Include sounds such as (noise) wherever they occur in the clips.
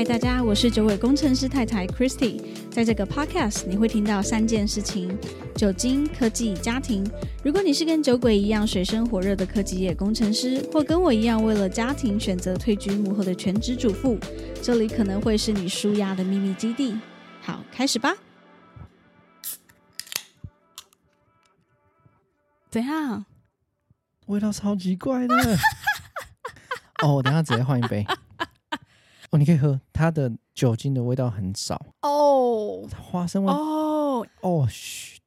嗨，大家，我是酒鬼工程师太太 Christy。在这个 podcast，你会听到三件事情：酒精、科技、家庭。如果你是跟酒鬼一样水深火热的科技业工程师，或跟我一样为了家庭选择退居幕后的全职主妇，这里可能会是你舒压的秘密基地。好，开始吧。怎样？味道超级怪的。(laughs) 哦，我等下直接换一杯。哦，你可以喝，它的酒精的味道很少，哦花生味。哦，哦，嘘。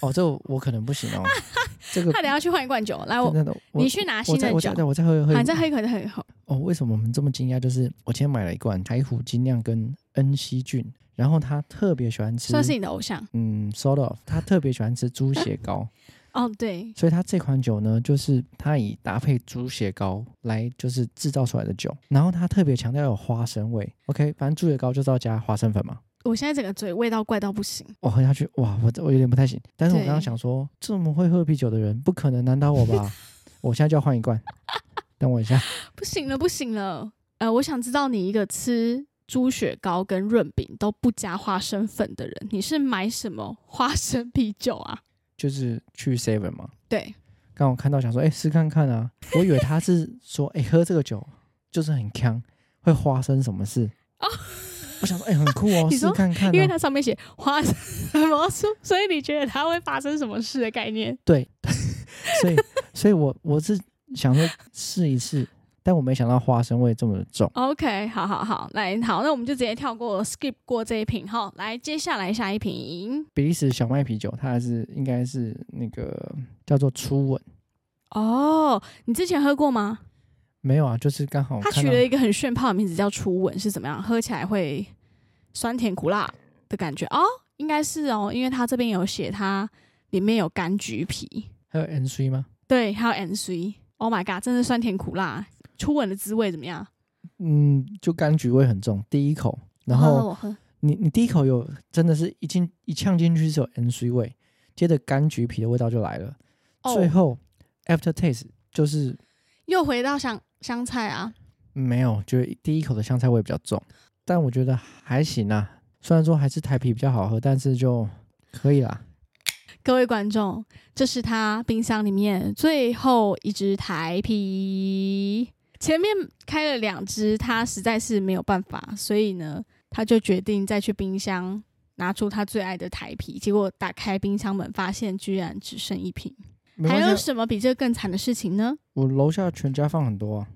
哦，这个我可能不行哦。(laughs) 这个他等一下去换一罐酒。来，我你去拿我新的酒再我再。我再喝喝好，。你再喝一口，再喝一口。哦，为什么我们这么惊讶？就是我今天买了一罐台虎精酿跟恩熙菌，然后他特别喜欢吃，算是你的偶像嗯，sort of，他特别喜欢吃猪血糕。(laughs) 哦，对，所以它这款酒呢，就是它以搭配猪血糕来就是制造出来的酒，然后它特别强调有花生味。OK，反正猪血糕就是要加花生粉嘛。我现在整个嘴味道怪到不行。我喝下去，哇，我我有点不太行。但是我对刚刚想说，这么会喝啤酒的人，不可能难倒我吧？(laughs) 我现在就要换一罐，(laughs) 等我一下。(laughs) 不行了，不行了。呃，我想知道你一个吃猪血糕跟润饼都不加花生粉的人，你是买什么花生啤酒啊？就是去 Seven 嘛，对，刚我看到想说，哎、试看看啊。(laughs) 我以为他是说，哎、喝这个酒就是很呛，会发生什么事？哦我想说，哎、很酷哦，(laughs) 试看看、啊。因为它上面写花生什么书，所以你觉得它会发生什么事的概念？对，(laughs) 所以所以我我是想说试一试，但我没想到花生味这么的重。OK，好好好，来好，那我们就直接跳过 skip 过这一瓶哈，来接下来下一瓶比利时小麦啤酒，它还是应该是那个叫做初吻，哦，你之前喝过吗？没有啊，就是刚好它取了一个很炫泡的名字叫初吻，是怎么样？喝起来会酸甜苦辣的感觉哦，应该是哦，因为它这边有写它里面有柑橘皮，还有 N C 吗？对，还有 N C。Oh my god，真的酸甜苦辣，初吻的滋味怎么样？嗯，就柑橘味很重，第一口，然后你你第一口有真的是一进一呛进去是有 N C 味，接着柑橘皮的味道就来了，哦最后 after taste 就是又回到香香菜啊，没有，就是第一口的香菜味比较重，但我觉得还行啊。虽然说还是台啤比较好喝，但是就可以啦。各位观众，这是他冰箱里面最后一支台啤，前面开了两只，他实在是没有办法，所以呢，他就决定再去冰箱拿出他最爱的台啤，结果打开冰箱门，发现居然只剩一瓶。还有什么比这更惨的事情呢？我楼下全家放很多啊。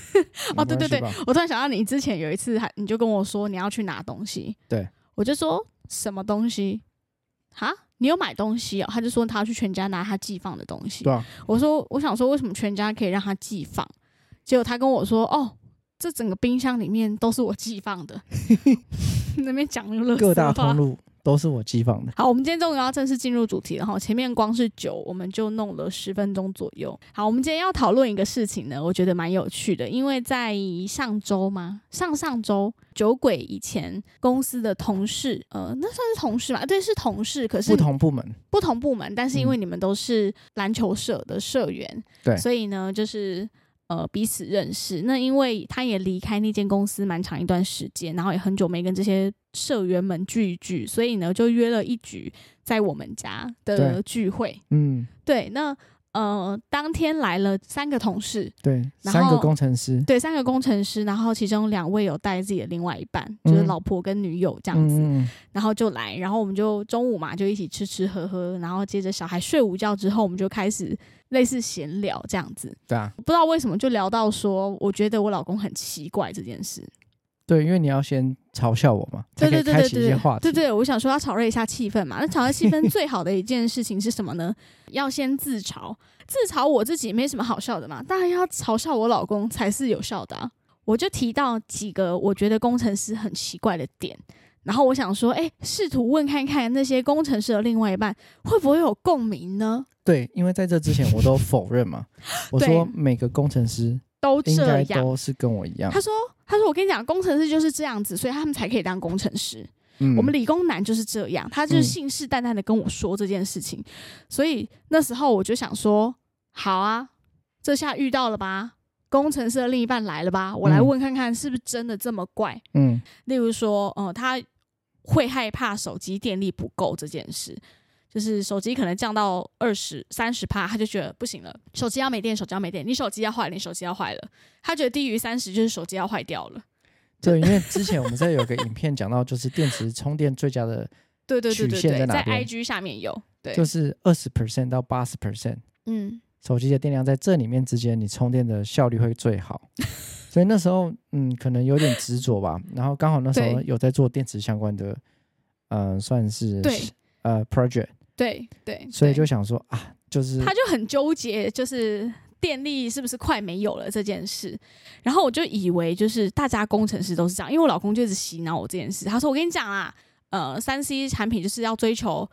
(laughs) 哦，对对对我突然想到，你之前有一次还你就跟我说你要去拿东西，对，我就说什么东西？哈，你有买东西哦？他就说他要去全家拿他寄放的东西。对啊，我说我想说为什么全家可以让他寄放？结果他跟我说 (laughs) 哦，这整个冰箱里面都是我寄放的。(laughs) 那边讲那个垃圾各大通路都是我寄放的。好，我们今天终于要正式进入主题了哈。前面光是酒，我们就弄了十分钟左右。好，我们今天要讨论一个事情呢，我觉得蛮有趣的，因为在上周吗？上上周，酒鬼以前公司的同事，呃，那算是同事吧？对，是同事，可是不同部门，不同部门，但是因为嗯你们都是篮球社的社员，对所以呢，就是呃彼此认识。那因为他也离开那间公司蛮长一段时间，然后也很久没跟这些社员们聚一聚，所以呢就约了一局在我们家的聚会。嗯，对，那呃当天来了三个同事，对，然三个后工程师，对，三个工程师，然后其中两位有带自己的另外一半，就是嗯老婆跟女友这样子。然后就来，然后我们就中午嘛就一起吃吃喝喝，然后接着小孩睡午觉之后，我们就开始类似闲聊这样子。对啊，不知道为什么就聊到说，我觉得我老公很奇怪这件事。对，因为你要先嘲笑我嘛，对对对对对对。对对，我想说要炒热一下气氛嘛。那炒热气氛 (laughs) 最好的一件事情是什么呢？要先自嘲，自嘲我自己没什么好笑的嘛，当然要嘲笑我老公才是有效的、啊。我就提到几个我觉得工程师很奇怪的点，然后我想说，哎，试图问看看那些工程师的另外一半会不会有共鸣呢？对，因为在这之前我都否认嘛，(laughs) 我说每个工程师都应该这样。都是跟我一样他。说：“他说我跟你讲，工程师就是这样子，所以他们才可以当工程师。嗯我们理工男就是这样。”他就信誓旦旦的跟我说这件事情，所以那时候我就想说：“好啊，这下遇到了吧？工程师的另一半来了吧，我来嗯问看看是不是真的这么怪。嗯例如说，呃，他会害怕手机电力不够这件事，就是手机可能降到二十三十趴，他就觉得不行了，手机要没电，手机要没电，你手机要坏了，你手机要坏了，他觉得低于三十就是手机要坏掉了。对，因为之前我们在有个影片讲到，就是电池充电最佳的，(laughs) 对对对对曲线对，在在哪边 IG 下面有，对，就是二十 percent 到八十 percent，嗯，手机的电量在这里面之间，你充电的效率会最好。(laughs) 所以那时候，嗯，可能有点执着吧。然后刚好那时候有在做电池相关的，嗯、算是对呃 project，对对，所以就想说啊，就是他就很纠结，就是电力是不是快没有了这件事。然后我就以为就是大家工程师都是这样，因为我老公就一直洗脑我这件事。他说：“我跟你讲啊，呃，三 C 产品就是要追求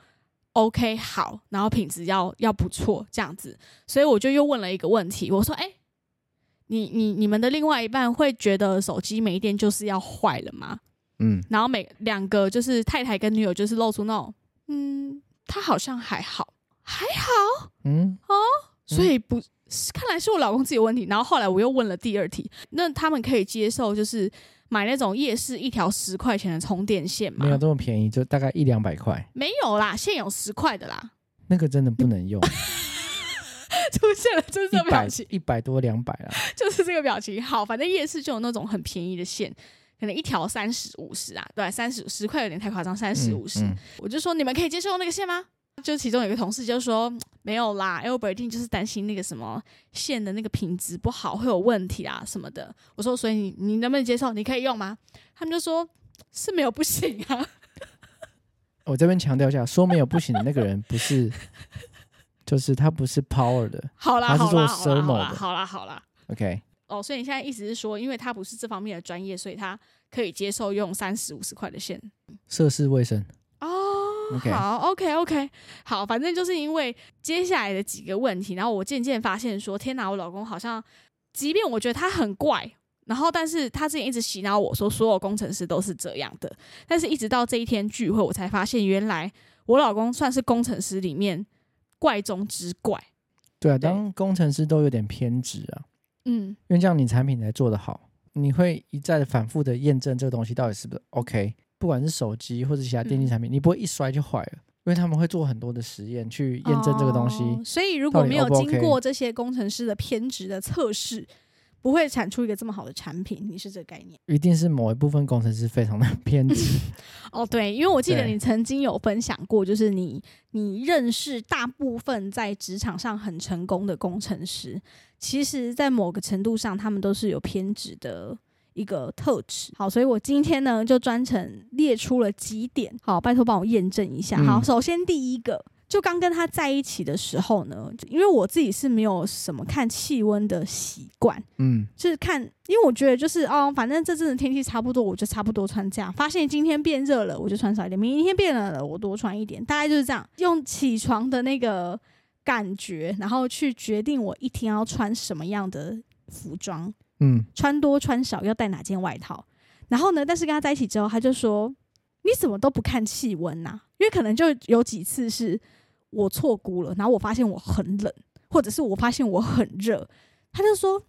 OK 好，然后品质要要不错这样子。”所以我就又问了一个问题，我说：“哎、你你你们的另外一半会觉得手机没电就是要坏了吗？”嗯，然后每两个就是太太跟女友就是露出那种，嗯，他好像还好，还好。嗯，哦所以不，看来是我老公自己有问题。然后后来我又问了第二题，那他们可以接受就是买那种夜市一条十块钱的充电线吗没？有这么便宜，就大概一两百块，没有啦，现有十块的啦。那个真的不能用，(laughs) 出现了，就是这个表情，一百多两百啊。(laughs) 就是这个表情。好，反正夜市就有那种很便宜的线。可能一条三十五十啊，对，三十十块有点太夸张，三十嗯五十嗯，我就说你们可以接受那个线吗？就其中有一个同事就说嗯没有啦，Albert 一定就是担心那个什么线的那个品质不好会有问题啊什么的。我说所以你你能不能接受？你可以用吗？他们就说是没有不行啊。(laughs) 我这边强调一下，说没有不行的那个人不是，就是他不是 power 的好啦他是做好啦好啦好啦好啦。，OK，哦，所以你现在意思是说，因为他不是这方面的专业，所以他可以接受用三十五十块的线。涉世未深，哦好，OK OK，好，反正就是因为接下来的几个问题，然后我渐渐发现说，天哪，我老公好像，即便我觉得他很怪，然后但是他之前一直洗脑我说所有工程师都是这样的，但是一直到这一天聚会，我才发现原来我老公算是工程师里面怪中之怪。对啊，对。当工程师都有点偏执啊，嗯，因为这样你产品才做得好，你会一再的反复的验证这个东西到底是不是 OK，不管是手机或者其他电竞产品，你不会一摔就坏了，因为他们会做很多的实验去验证这个东西。哦所以如果没有经过这些工程师的偏执的测试，不会产出一个这么好的产品。你是这个概念？一定是某一部分工程师非常的 (laughs) 偏执，(laughs) 哦，对，因为我记得你曾经有分享过，就是你你认识大部分在职场上很成功的工程师，其实在某个程度上，他们都是有偏执的。一个特质，好，所以我今天呢就专程列出了几点，好，拜托帮我验证一下。嗯好，首先第一个，就刚跟他在一起的时候呢，因为我自己是没有什么看气温的习惯，嗯，就是看，因为我觉得就是哦，反正这阵子天气差不多，我就差不多穿这样。发现今天变热了，我就穿少一点；明天变冷了，我多穿一点。大概就是这样，用起床的那个感觉，然后去决定我一天要穿什么样的服装，嗯，穿多穿少，要带哪件外套。然后呢，但是跟他在一起之后，他就说：“你怎么都不看气温呐？”因为可能就有几次是我错估了，然后我发现我很冷，或者是我发现我很热，他就说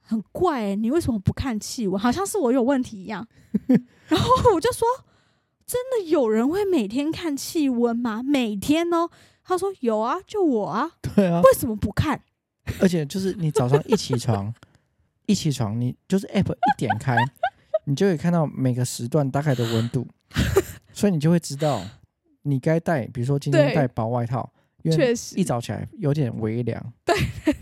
很怪、欸，你为什么不看气温？好像是我有问题一样。(laughs) 然后我就说：“真的有人会每天看气温吗？每天哦？”他说：“有啊，就我啊，对啊，为什么不看？而且就是你早上一起床，(laughs) 一起床，你就是 app 一点开，你就可以看到每个时段大概的温度，(laughs) 所以你就会知道你该带，比如说今天带薄外套，因为确实一早起来有点微凉，对，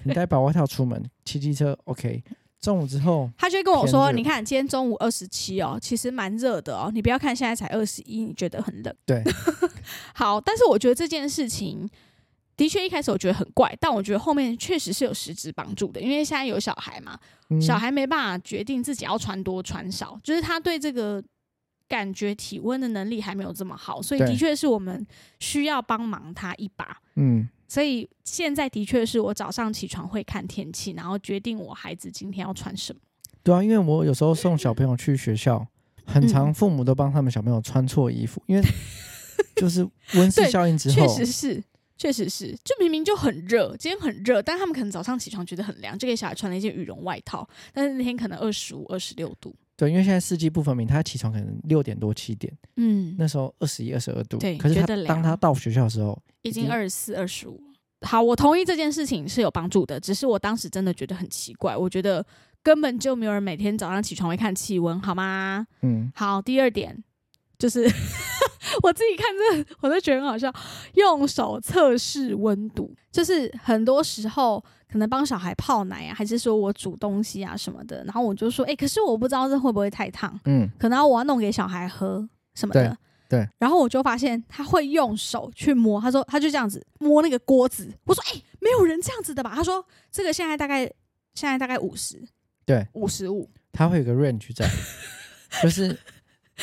你带薄外套出门骑机车 OK，中午之后 (laughs) 他就跟我说：“你看，今天中午二十七哦，其实蛮热的哦。你不要看现在才二十一，你觉得很冷。对，(laughs) 好，但是我觉得这件事情的确一开始我觉得很怪，但我觉得后面确实是有实质帮助的，因为现在有小孩嘛，嗯小孩没办法决定自己要穿多穿少，就是他对这个感觉体温的能力还没有这么好，所以的确是我们需要帮忙他一把。嗯所以现在的确是我早上起床会看天气，然后决定我孩子今天要穿什么。对啊，因为我有时候送小朋友去学校，很常嗯父母都帮他们小朋友穿错衣服，因为就是温室效应之后，确实是，确实是，就明明就很热，今天很热，但他们可能早上起床觉得很凉，就给小孩穿了一件羽绒外套，但是那天可能二十五、二十六度。对，因为现在四季不分明，他起床可能六点多七点，嗯，那时候二十一、二十二度，对可是他当他到学校的时候，已经二十四、二十五。好，我同意这件事情是有帮助的，只是我当时真的觉得很奇怪，我觉得根本就没有人每天早上起床会看气温，好吗？嗯，好，第二点就是 (laughs) (laughs) 我自己看这个，我都觉得很好笑。用手测试温度，就是很多时候可能帮小孩泡奶啊，还是说我煮东西啊什么的，然后我就说，哎、可是我不知道这会不会太烫，嗯，可能我要弄给小孩喝什么的。对对然后我就发现他会用手去摸，他说他就这样子摸那个锅子。我说，哎、没有人这样子的吧？他说这个现在大概现在大概五十，对，五十五。他会有个 range 在，就是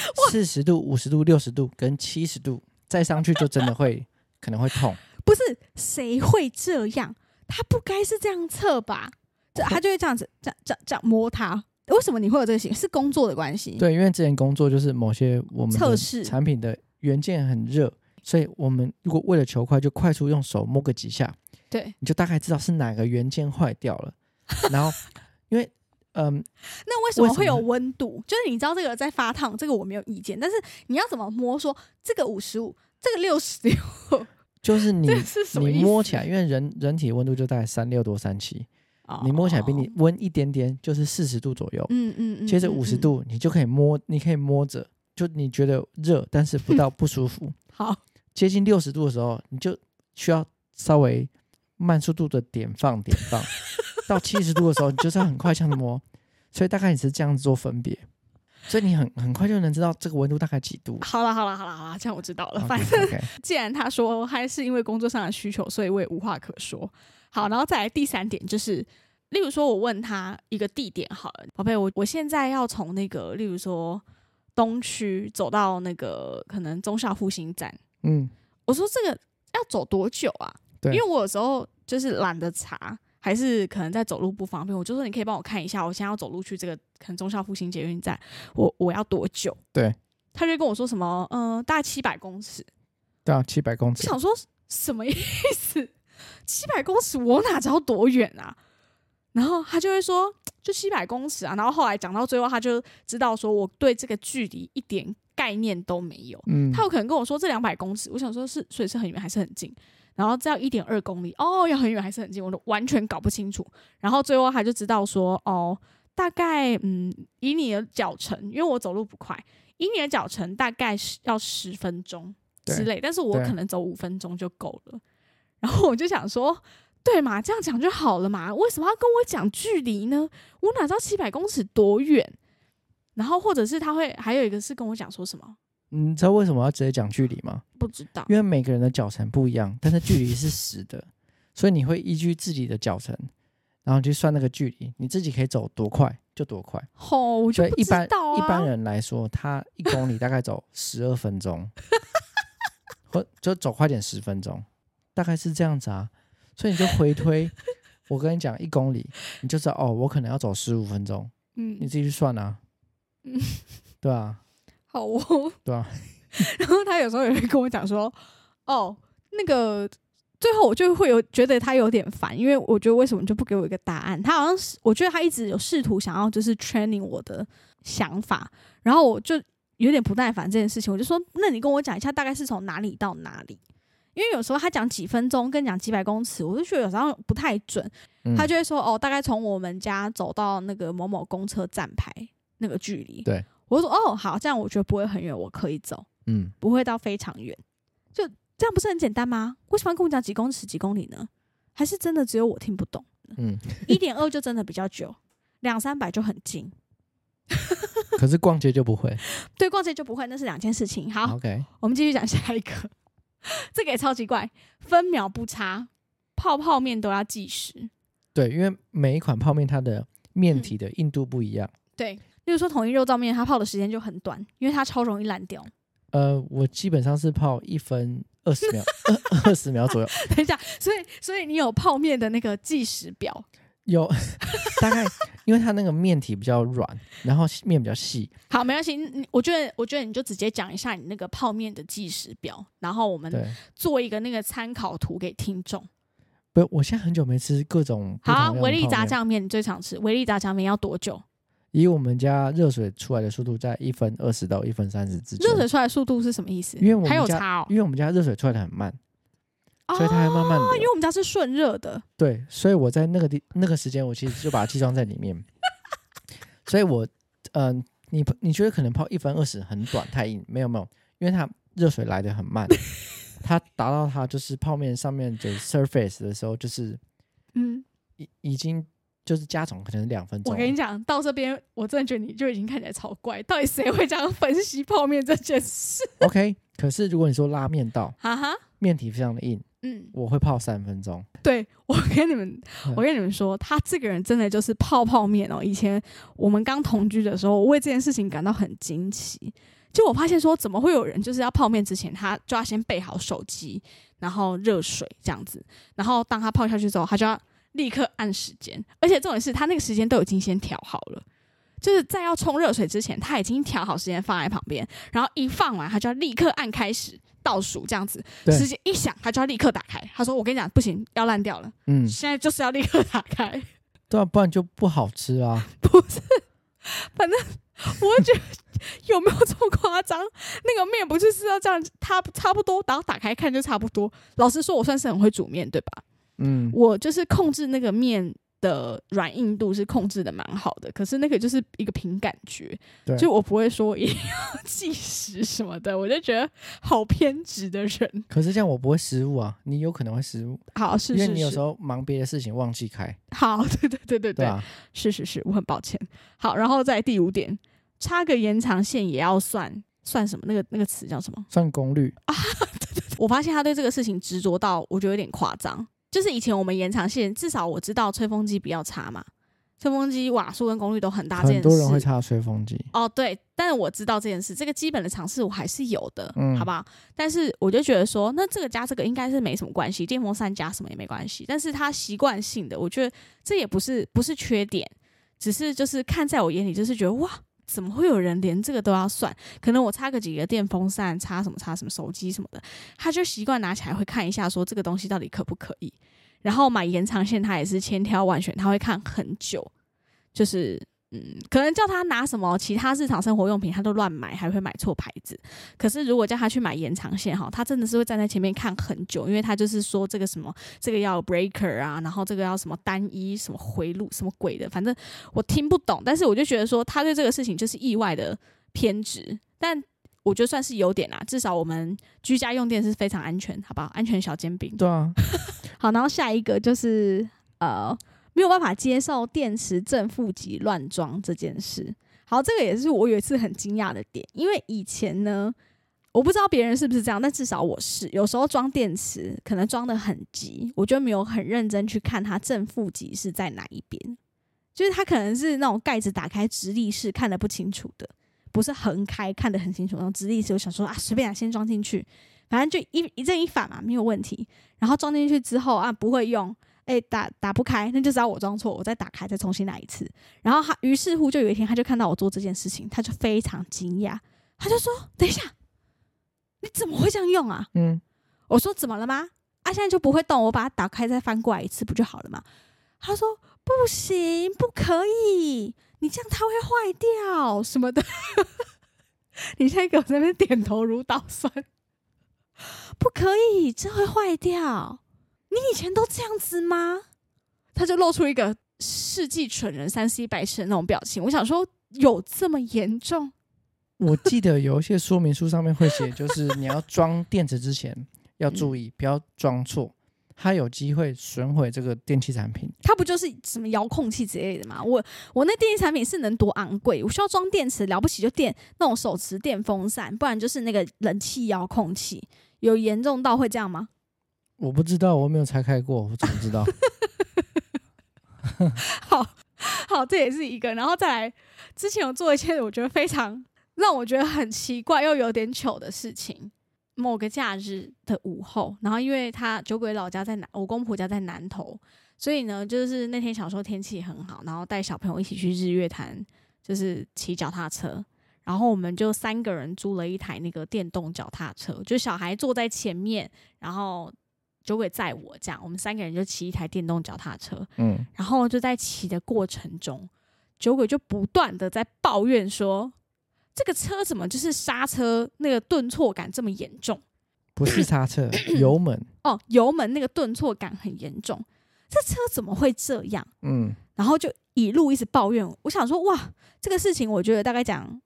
(laughs) 四十度、五十度、六十度跟七十度，再上去就真的会可能会痛。(laughs) 不是谁会这样？他不该是这样测吧？这他就会这样子，这样这样这样摸它。为什么你会有这个行为？是工作的关系？，对，因为之前工作就是某些我们测试产品的元件很热，所以我们如果为了求快，就快速用手摸个几下，对。你就大概知道是哪个元件坏掉了。然后，(laughs) 因为嗯，那为什么会有温度？就是你知道这个在发烫，这个我没有意见。但是你要怎么摸说这个五十五，这个六十六，(laughs) 就是你？(laughs) 你摸起来，因为人人体温度就大概三六多三七，哦，你摸起来比你温一点点，就是四十度左右。嗯嗯嗯，接着五十度，你就可以摸，你可以摸着，就你觉得热，但是不到不舒服。好，接近六十度的时候，你就需要稍微慢速度的点放点放。(laughs) 到七十度的时候，你就是要很快这样摸，所以大概你是这样子做分别，所以你很很快就能知道这个温度大概几度。好了好了好了好了，这样我知道了。反正 (laughs) 既然他说还是因为工作上的需求，所以我也无话可说。好，然后再来第三点就是，例如说我问他一个地点好了，宝贝，我我现在要从那个，例如说东区走到那个可能中校复兴站，嗯，我说这个要走多久啊？对因为我有时候就是懒得查，还是可能在走路不方便，我就说你可以帮我看一下，我现在要走路去这个可能中校复兴捷运站，我我要多久？对，他就跟我说什么，嗯、大概七百公尺。对啊，七百公尺，我想说什么意思？七百公尺我哪知道多远啊？然后他就会说就七百公尺啊。然后后来讲到最后，他就知道说我对这个距离一点概念都没有。嗯，他有可能跟我说这两百公尺，我想说是所以是很远还是很近？然后这样一点二公里，哦，要很远还是很近？我都完全搞不清楚。然后最后他就知道说，哦，大概嗯，以你的脚程，因为我走路不快，以你的脚程大概是要十分钟之类，但是我可能走五分钟就够了。然后我就想说，对嘛，这样讲就好了嘛，为什么要跟我讲距离呢？我哪知道七百公尺多远？然后或者是他会还有一个是跟我讲说什么，你知道为什么要直接讲距离吗？不知道。因为每个人的脚程不一样，但是距离是实的，所以你会依据自己的脚程，然后去算那个距离，你自己可以走多快就多快。吼、我就一般。一般人来说，他一公里大概走 (laughs) 十二分钟，或就走快点十分钟，大概是这样子啊。所以你就回推，我跟你讲一公里，你就知道哦，我可能要走十五分钟，嗯你自己去算啊。嗯对啊，好哦。(laughs) 对啊，(laughs) 然后他有时候也会跟我讲说，哦，那个最后我就会有觉得他有点烦，因为我觉得为什么就不给我一个答案？他好像是我觉得他一直有试图想要就是 training 我的想法，然后我就有点不耐烦这件事情，我就说，那你跟我讲一下大概是从哪里到哪里？因为有时候他讲几分钟跟讲几百公尺，我就觉得有时候不太准。嗯他就会说哦，大概从我们家走到那个某某公车站牌那个距离。对，我就说哦，好，这样我觉得不会很远，我可以走，嗯，不会到非常远。就这样不是很简单吗？为什么要跟我讲几公尺、几公里呢？还是真的只有我听不懂？嗯，一点二就真的比较久，两三百就很近。可是逛街就不会。对，逛街就不会，那是两件事情。好，OK，我们继续讲下一个，(laughs) 这个也超奇怪，分秒不差，泡泡面都要计时。对，因为每一款泡面它的面嗯体的硬度不一样。对，例如说统一肉燥面，它泡的时间就很短，因为它超容易烂掉。呃，我基本上是泡一分二十秒，二二十秒左右。(laughs) 等一下，所以所以你有泡面的那个计时表，有大概，因为它那个面体比较软，然后面比较细。好，没关系。我觉得，我觉得你就直接讲一下你那个泡面的计时表，然后我们，做一个那个参考图给听众。不，我现在很久没吃各种好，维力炸酱面你最常吃，维力炸酱面要多久？以我们家热水出来的速度在一分二十到一分三十之间。热水出来的速度是什么意思？因为我们家还有差哦，因为我们家热水出来的很慢，所以它还慢慢哦，因为。我们家是顺热的。对，所以我在那个地那个时间，我其实就把它计装在里面。(laughs) 所以我，嗯、你你觉得可能泡一分二十很短太硬？没有没有，因为它热水来的很慢，(laughs) 它达到它就是泡面上面的 surface 的时候，就是嗯，已已经就是加总可能是两分钟。我跟你讲，到这边我真的觉得你就已经看起来超怪。到底谁会这样分析泡面这件事？OK，可是如果你说拉面道，哈哈，面体非常的硬，嗯，我会泡三分钟。对我跟你们，(laughs) 我跟你们说，他这个人真的就是泡泡面哦。以前我们刚同居的时候，我为这件事情感到很惊奇。就我发现说，怎么会有人就是要泡面之前，他就要先备好手机，然后热水这样子，然后当他泡下去之后，他就要立刻按时间，而且重点是他那个时间都已经先调好了。就是在要冲热水之前，他已经调好时间放在旁边，然后一放完，他就要立刻按开始倒数，这样子对时间一响，他就要立刻打开。他说：“我跟你讲，不行，要烂掉了。”嗯，现在就是要立刻打开，(laughs) 对啊，不然就不好吃啊。不是？反正我觉得有没有这么夸张？那个面不就是要这样，它差不多，然后打开看就差不多。老实说，我算是很会煮面，对吧？嗯，我就是控制那个面的软硬度是控制的蛮好的，可是那个就是一个凭感觉，对，就我不会说一定要计时什么的，我就觉得好偏执的人。可是这样我不会失误啊，你有可能会失误，好，是是是因为你有时，候忙别的事情忘记开，好，(laughs) 对对对对对啊，是是是，我很抱歉。好，然后在第五点，插个延长线也要算算什么？那个那个词叫什么？算功率 (laughs) 啊，我发现他对这个事情执着到，我觉得有点夸张。就是以前我们延长线，至少我知道吹风机比较差嘛，吹风机瓦数跟功率都很大，这件很多人会事插吹风机，哦，对，但是我知道这件事，这个基本的常识我还是有的，嗯好不好？但是我就觉得说，那这个加这个应该是没什么关系，电风扇加什么也没关系。但是它习惯性的，我觉得这也不是不是缺点，只是就是看在我眼里，就是觉得哇，怎么会有人连这个都要算？可能我插个几个电风扇，插什么插什么手机什么的，他就习惯拿起来会看一下，说这个东西到底可不可以。然后买延长线，他也是千挑万选，他会看很久，就是嗯，可能叫他拿什么其他日常生活用品，他都乱买，还会买错牌子。可是如果叫他去买延长线哈，他真的是会站在前面看很久，因为他就是说这个什么，这个要 breaker 啊，然后这个要什么单一什么回路什么鬼的，反正我听不懂。但是我就觉得说他对这个事情就是意外的偏执，但我觉得算是有点啦，至少我们居家用电是非常安全，好不好？安全小煎饼。对啊，(laughs) 好，然后下一个就是呃，没有办法接受电池正负极乱装这件事。好，这个也是我有一次很惊讶的点，因为以前呢，我不知道别人是不是这样，但至少我是，有时候装电池可能装的很急，我就没有很认真去看它正负极是在哪一边，就是它可能是那种盖子打开直立式看得不清楚的，不是横开看得很清楚然后直立式，我想说啊，随便啊，先装进去，反正就一一正一反嘛，没有问题。然后装进去之后啊，不会用，哎、打打不开，那就知道我装错，我再打开，再重新来一次。然后他于是乎就有一天，他就看到我做这件事情，他就非常惊讶，他就说：“等一下，你怎么会这样用啊嗯，？”我说：“怎么了吗？啊，现在就不会动，我把它打开再翻过来一次不就好了吗？”他说：“不行，不可以，你这样它会坏掉什么的。(laughs) ”你现在给我在那边点头如捣蒜，(laughs) 不可以，这会坏掉。你以前都这样子吗？他就露出一个世纪蠢人三 C 白痴的那种表情。我想说，有这么严重？我记得有一些说明书上面会写，就是你要装电池之前要注嗯意，不要装错，它有机会损毁这个电器产品。它不就是什么遥控器之类的吗？我我那电器产品是能多昂贵？我需要装电池，了不起就电那种手持电风扇，不然就是那个冷气遥控器。有严重到会这样吗？我不知道，我没有拆开过，我怎么知道？(laughs) (laughs) 好好，这也是一个。然后再来，之前有做一些我觉得非常让我觉得很奇怪又有点糗的事情。某个假日的午后，然后因为他酒鬼老家在南，我公婆家在南头，所以呢，就是那天小时候天气很好，然后带小朋友一起去日月潭，就是骑脚踏车。然后我们就三个人租了一台那个电动脚踏车，就小孩坐在前面，然后酒鬼载我，这样我们三个人就骑一台电动脚踏车。嗯，然后就在骑的过程中，酒鬼就不断的在抱怨说：“这个车怎么就是刹车那个顿挫感这么严重？不是刹车，油门，(clears throat) 哦，油门那个顿挫感很严重，这车怎么会这样？”嗯，然后就一路一直抱怨。我想说，哇，这个事情我觉得大概讲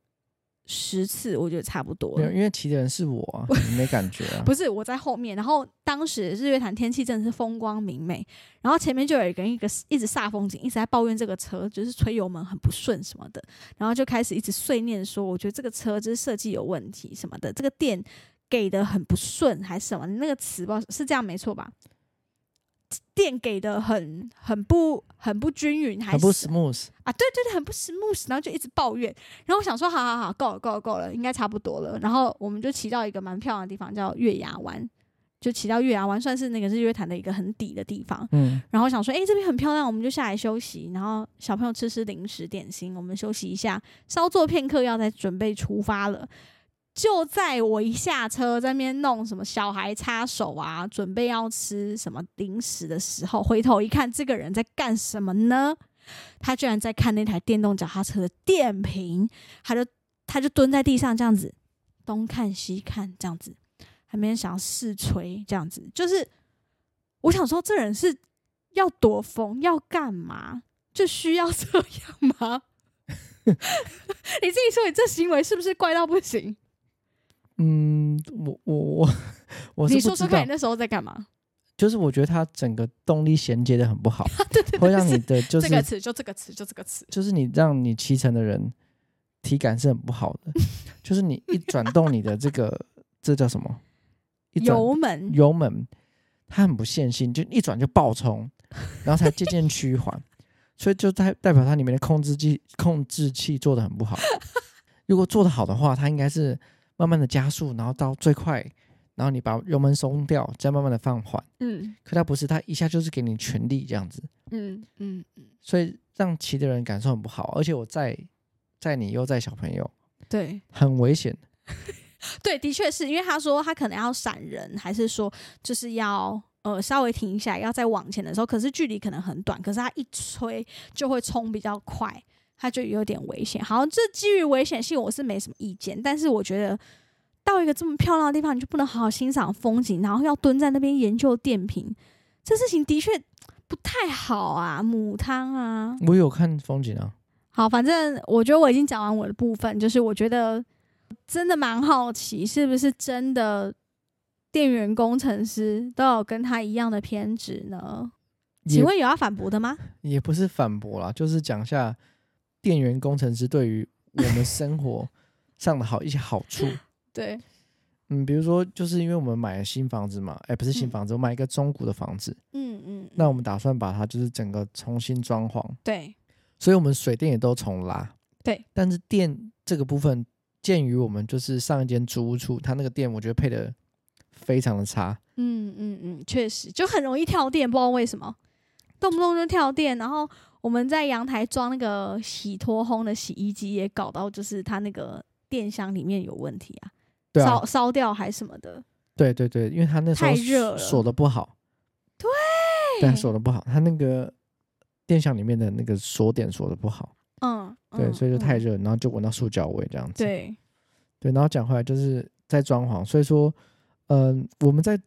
十次，我觉得差不多没。因为骑的人是我啊，你没感觉啊？(laughs) 不是我在后面，然后当时日月潭天气真的是风光明媚，然后前面就有一个人一个一直煞风景，一直在抱怨这个车就是吹油门很不顺什么的，然后就开始一直碎念说，我觉得这个车就是设计有问题什么的，这个电给的很不顺还是什么，你那个词不知道是这样没错吧？电给的很很不很不均匀，还很不是 smooth，啊，对对对，很不 smooth，然后就一直抱怨。然后我想说，好好好，够了够了够了，应该差不多了。然后我们就骑到一个蛮漂亮的地方，叫月牙湾，就骑到月牙湾，算是那个日月潭的一个很底的地方。嗯，然后想说，哎、这边很漂亮，我们就下来休息。然后小朋友吃吃零食点心，我们休息一下，稍作片刻，要再准备出发了。就在我一下车，在那边弄什么小孩擦手啊，准备要吃什么零食的时候，回头一看，这个人在干什么呢？他居然在看那台电动脚踏车的电瓶，他就他就蹲在地上这样子东看西看，这样子，还没想要试吹，这样子，就是我想说，这人是要躲风，要干嘛？就需要这样吗？(laughs) 你自己说，你这行为是不是怪到不行？嗯，我我我我是你说说看，你，那时候在干嘛？就是我觉得它整个动力衔接的很不好，(laughs) 对对对，会让你的就是这个词，就这个词，就这个词。就是你让你骑乘的人体感是很不好的，(laughs) 就是你一转动你的这个这叫什么？一转油门，油门，它很不线性，就一转就爆冲，然后才渐渐趋缓，所以就代代表它里面的控制器控制器做的很不好。如果做的好的话，它应该是慢慢的加速，然后到最快，然后你把油门松掉，再慢慢的放缓。嗯可它不是，它一下就是给你全力这样子，嗯嗯嗯，所以让骑的人感受很不好。而且我载载你又载小朋友，对很危险。(laughs) 对，的确是因为他说他可能要闪人，还是说就是要呃稍微停一下，要再往前的时候，可是距离可能很短，可是他一吹就会冲比较快，他就有点危险。好，这基于危险性我是没什么意见，但是我觉得到一个这么漂亮的地方，你就不能好好欣赏风景，然后要蹲在那边研究电瓶，这事情的确不太好啊，母汤啊。我有看风景啊，好，反正我觉得我已经讲完我的部分，就是我觉得真的蛮好奇，是不是真的电源工程师都有跟他一样的偏执呢？请问有要反驳的吗？也不是反驳啦，就是讲一下电源工程师对于我们生活 (laughs) 上的好一些好处。对，嗯，比如说，就是因为我们买了新房子嘛，哎、不是新嗯房子，我买一个中古的房子，嗯嗯，那我们打算把它就是整个重新装潢，对所以我们水电也都重拉。对，但是电这个部分，鉴于我们就是上一间租屋处，它那个电我觉得配的非常的差，嗯嗯嗯，确实就很容易跳电，不知道为什么，动不动就跳电。然后我们在阳台装那个洗脱烘的洗衣机，也搞到就是它那个电箱里面有问题啊，对啊烧，烧掉还什么的。对对对，因为它那时候太热了锁的不好，对，对，锁的不好，它那个电箱里面的那个锁点锁的不好，嗯，对，嗯所以就太嗯热，然后就闻到塑胶味这样子。对，对，然后讲回来就是在装潢，所以说，嗯、我们在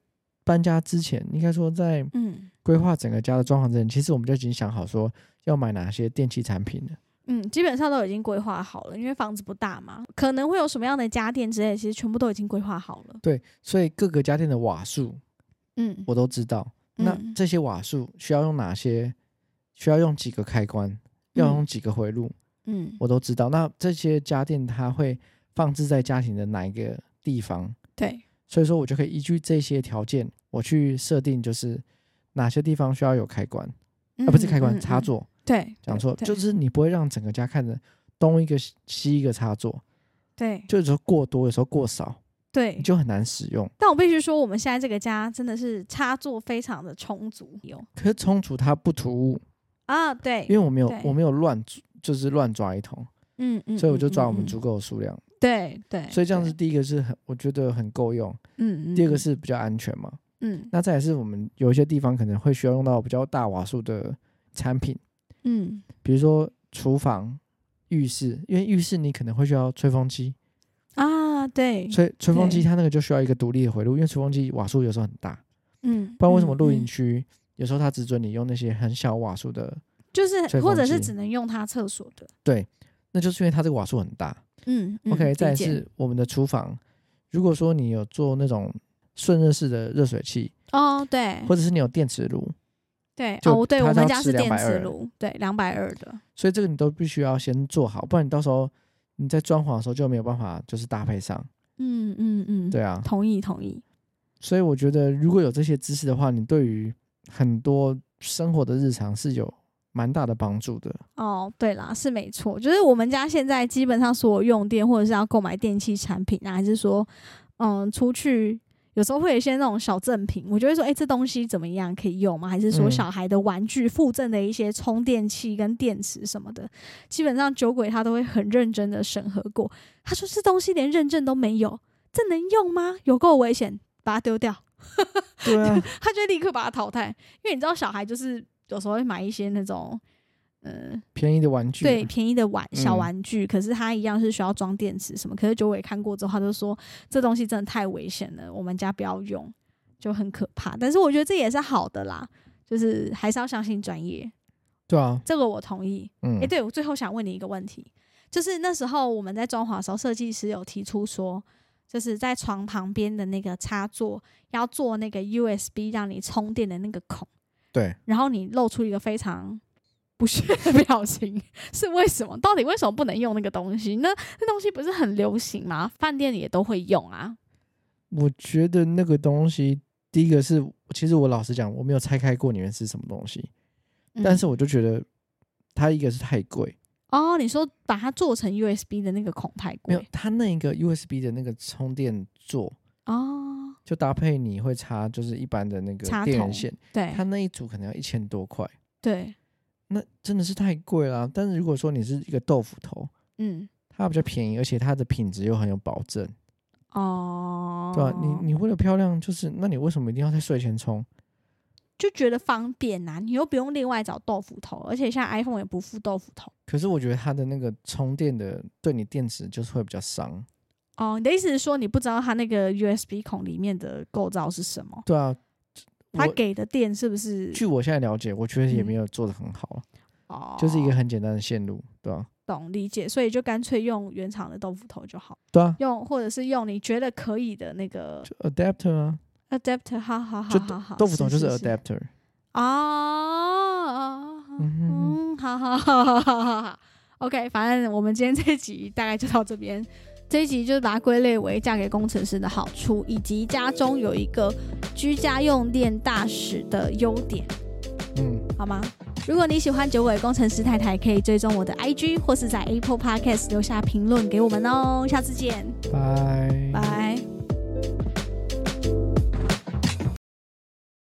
搬家之前，应该说在嗯规划整个家的装潢之前，其实我们就已经想好说要买哪些电器产品了。嗯，基本上都已经规划好了，因为房子不大嘛，可能会有什么样的家电之类，其实全部都已经规划好了。对，所以各个家电的瓦数嗯我都知道。那嗯这些瓦数需要用哪些？需要用几个开关？要用几个回路？嗯，我都知道。那这些家电它会放置在家庭的哪一个地方？对，所以说我就可以依据这些条件，我去设定就是哪些地方需要有开关，啊，不是开关，嗯插，座。嗯对，讲错，就是你不会让整个家看着东一个西一个插座，对，就有时候过多，有时候过少，对。你，就很难使用。但我必须说，我们现在这个家真的是插座非常的充足，有。可是充足它不突兀，啊，对因，为我没有我没有乱就是乱抓一通，嗯嗯，所以我就抓我们足够的数量。对对，所以这样子，第一个是很我觉得很够用，嗯嗯，第二个是比较安全嘛。嗯。那再也是我们有一些地方可能会需要用到比较大瓦数的产品，嗯。比如说厨房、浴室，因为浴室你可能会需要吹风机，啊，对，吹吹风机它那个就需要一个独立的回路，因为吹风机瓦数有时候很大，嗯，不然为什么嗯露营嗯区有时候它只准你用那些很小瓦数的？就是或者是只能用它厕所的，对，那就是因为它这个瓦数很大。嗯 OK，再来理解是我们的厨房，如果说你有做那种顺热式的热水器，哦，对。或者是你有电磁炉，对哦，对我们家是电磁炉，对，两百二的，所以这个你都必须要先做好，不然你到时候你在装潢的时候就没有办法就是搭配上。嗯嗯嗯，对啊，同意同意，所以我觉得如果有这些知识的话，你对于很多生活的日常是有蛮大的帮助的。哦，对啦，是没错，就是我们家现在基本上所有用电或者是要购买电器产品啊，还是说，嗯，出去有时候会有一些那种小赠品，我就会说，哎、这东西怎么样，可以用吗？还是说嗯小孩的玩具附赠的一些充电器跟电池什么的，基本上酒鬼他都会很认真的审核过。他说这东西连认证都没有，这能用吗？有够危险，把它丢掉。对啊，(laughs) 他就立刻把它淘汰，因为你知道小孩就是有时候会买一些那种，呃，便宜的玩具，对，便宜的玩小嗯玩具，可是它一样是需要装电池什么。可是九尾看过之后，他就说这东西真的太危险了，我们家不要用，就很可怕。但是我觉得这也是好的啦，就是还是要相信专业，对啊，这个我同意。嗯，诶，对我最后想问你一个问题，就是那时候我们在装潢的时候，设计师有提出说。就是在床旁边的那个插座要做那个 USB 让你充电的那个孔，对，然后你露出一个非常不屑的表情，是为什么？到底为什么不能用那个东西？那那东西不是很流行吗？饭店里也都会用啊。我觉得那个东西，第一个是，其实我老实讲，我没有拆开过里面是什么东西，但是嗯我就觉得它一个是太贵，哦，你说把它做成 USB 的那个孔太贵没有贵它那个 USB 的那个充电座，哦，就搭配你会插就是一般的那个电源线，对它那一组可能要一千多块，对，那真的是太贵了啊。但是如果说你是一个豆腐头，嗯它比较便宜，而且它的品质又很有保证，哦，对吧、你你为了漂亮，就是那你为什么一定要在睡前充？就觉得方便呐、你又不用另外找豆腐头，而且现在 iPhone 也不附豆腐头。可是我觉得它的那个充电的对你电池就是会比较伤。哦，你的意思是说你不知道它那个 USB 孔里面的构造是什么？对啊，我它给的电是不是？据我现在了解，我觉得也嗯没有做的很好啊，哦，就是一个很简单的线路，对吧、懂理解，所以就干脆用原厂的豆腐头就好，对啊，用或者是用你觉得可以的那个 adapter 啊，adapter，好好好好好，豆腐头就是是 adapter。啊，嗯好好好好好好好，OK，反正我们今天这一集大概就到这边。这一集就是把它归类为嫁给工程师的好处，以及家中有一个居家用电大使的优点，嗯，好吗？如果你喜欢九尾工程师太太，可以追踪我的 IG 或是在 Apple Podcast 留下评论给我们哦。下次见。拜。